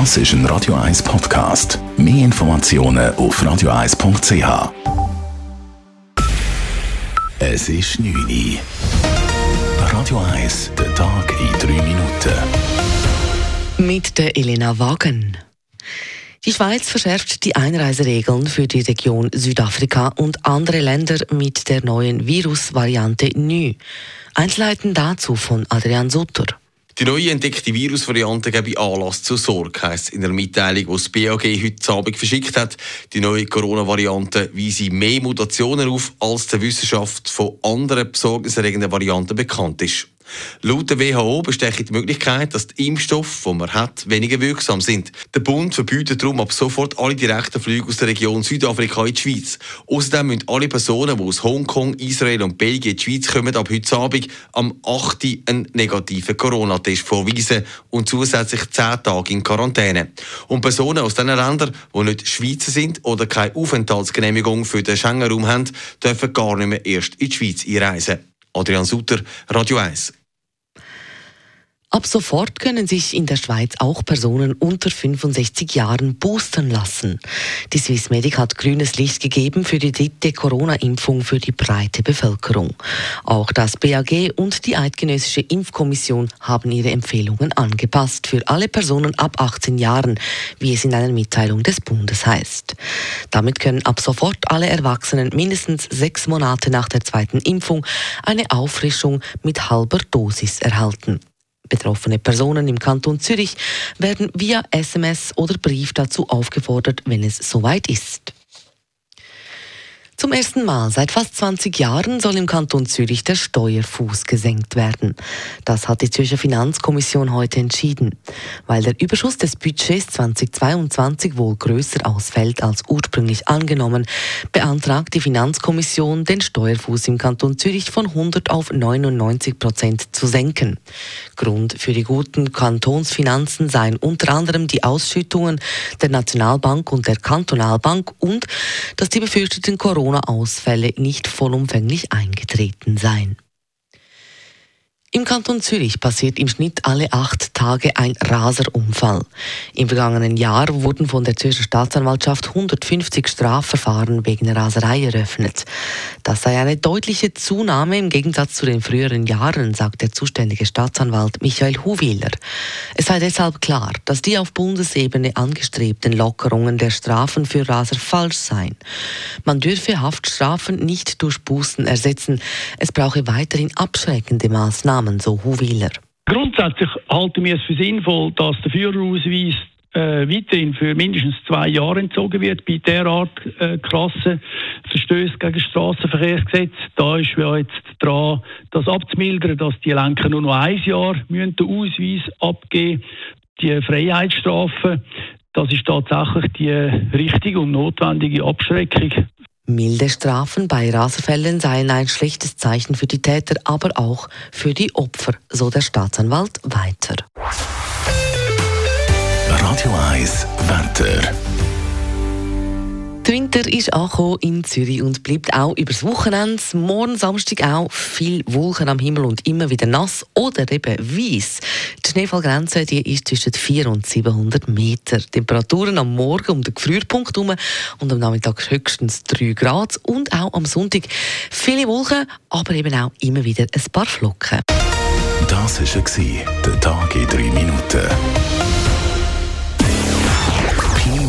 Das ist ein Radio 1 Podcast. Mehr Informationen auf radio1.ch. Es ist 9 Uhr. Radio 1, der Tag in 3 Minuten. Mit der Elena Wagen. Die Schweiz verschärft die Einreiseregeln für die Region Südafrika und andere Länder mit der neuen Virusvariante NÜ. Einzelheiten dazu von Adrian Sutter. Die neue entdeckte Virusvariante gebe Anlass zur Sorge, heisst in der Mitteilung, die das BAG heute Abend verschickt hat. Die neue Corona-Variante weise mehr Mutationen auf, als der Wissenschaft von anderen besorgniserregenden Varianten bekannt ist. Laut der WHO besteht die Möglichkeit, dass die Impfstoffe, die man hat, weniger wirksam sind. Der Bund verbietet darum ab sofort alle direkten Flüge aus der Region Südafrika in die Schweiz. Außerdem müssen alle Personen, die aus Hongkong, Israel und Belgien in die Schweiz kommen, ab heute Abend am 8. einen negativen Corona-Test vorweisen und zusätzlich 10 Tage in Quarantäne. Und Personen aus diesen Ländern, die nicht Schweizer sind oder keine Aufenthaltsgenehmigung für den Schengen-Raum haben, dürfen gar nicht mehr erst in die Schweiz einreisen. Adrian Sutter, Radio 1. Ab sofort können sich in der Schweiz auch Personen unter 65 Jahren boostern lassen. Die Swissmedic hat grünes Licht gegeben für die dritte Corona-Impfung für die breite Bevölkerung. Auch das BAG und die Eidgenössische Impfkommission haben ihre Empfehlungen angepasst für alle Personen ab 18 Jahren, wie es in einer Mitteilung des Bundes heißt. Damit können ab sofort alle Erwachsenen mindestens sechs Monate nach der zweiten Impfung eine Auffrischung mit halber Dosis erhalten. Betroffene Personen im Kanton Zürich werden via SMS oder Brief dazu aufgefordert, wenn es soweit ist. Zum ersten Mal seit fast 20 Jahren soll im Kanton Zürich der Steuerfuß gesenkt werden. Das hat die Zürcher Finanzkommission heute entschieden. Weil der Überschuss des Budgets 2022 wohl größer ausfällt als ursprünglich angenommen, beantragt die Finanzkommission, den Steuerfuß im Kanton Zürich von 100 auf 99 Prozent zu senken. Grund für die guten Kantonsfinanzen seien unter anderem die Ausschüttungen der Nationalbank und der Kantonalbank und dass die befürchteten Corona Corona-Ausfälle nicht vollumfänglich eingetreten seien. Im Kanton Zürich passiert im Schnitt alle acht Tage ein Raserunfall. Im vergangenen Jahr wurden von der Zürcher Staatsanwaltschaft 150 Strafverfahren wegen Raserei eröffnet. Das sei eine deutliche Zunahme im Gegensatz zu den früheren Jahren, sagt der zuständige Staatsanwalt Michael Huwiler. Es sei deshalb klar, dass die auf Bundesebene angestrebten Lockerungen der Strafen für Raser falsch seien. Man dürfe Haftstrafen nicht durch Bußen ersetzen. Es brauche weiterhin abschreckende Maßnahmen. So Huwiler. Grundsätzlich halten wir es für sinnvoll, dass der Führerausweis äh, weiterhin für mindestens zwei Jahre entzogen wird bei derart äh, krassen Verstößen gegen das Straßenverkehrsgesetz. Da ist ja jetzt dran, das abzumildern, dass die Lenker nur noch ein Jahr müssen den Ausweis abgeben Die Freiheitsstrafe, das ist tatsächlich die richtige und notwendige Abschreckung Milde Strafen bei Raserfällen seien ein schlechtes Zeichen für die Täter, aber auch für die Opfer, so der Staatsanwalt weiter. Radio 1 Wetter. Der Winter ist angekommen in Zürich und bleibt auch übers Wochenende. Morgen Samstag auch viel Wolken am Himmel und immer wieder nass oder eben weiss. Die Schneefallgrenze die ist zwischen 400 und 700 Meter. Temperaturen am Morgen um den Gefrierpunkt herum und am Nachmittag höchstens 3 Grad. Und auch am Sonntag viele Wolken, aber eben auch immer wieder ein paar Flocken. Das war der Tag in 3 Minuten.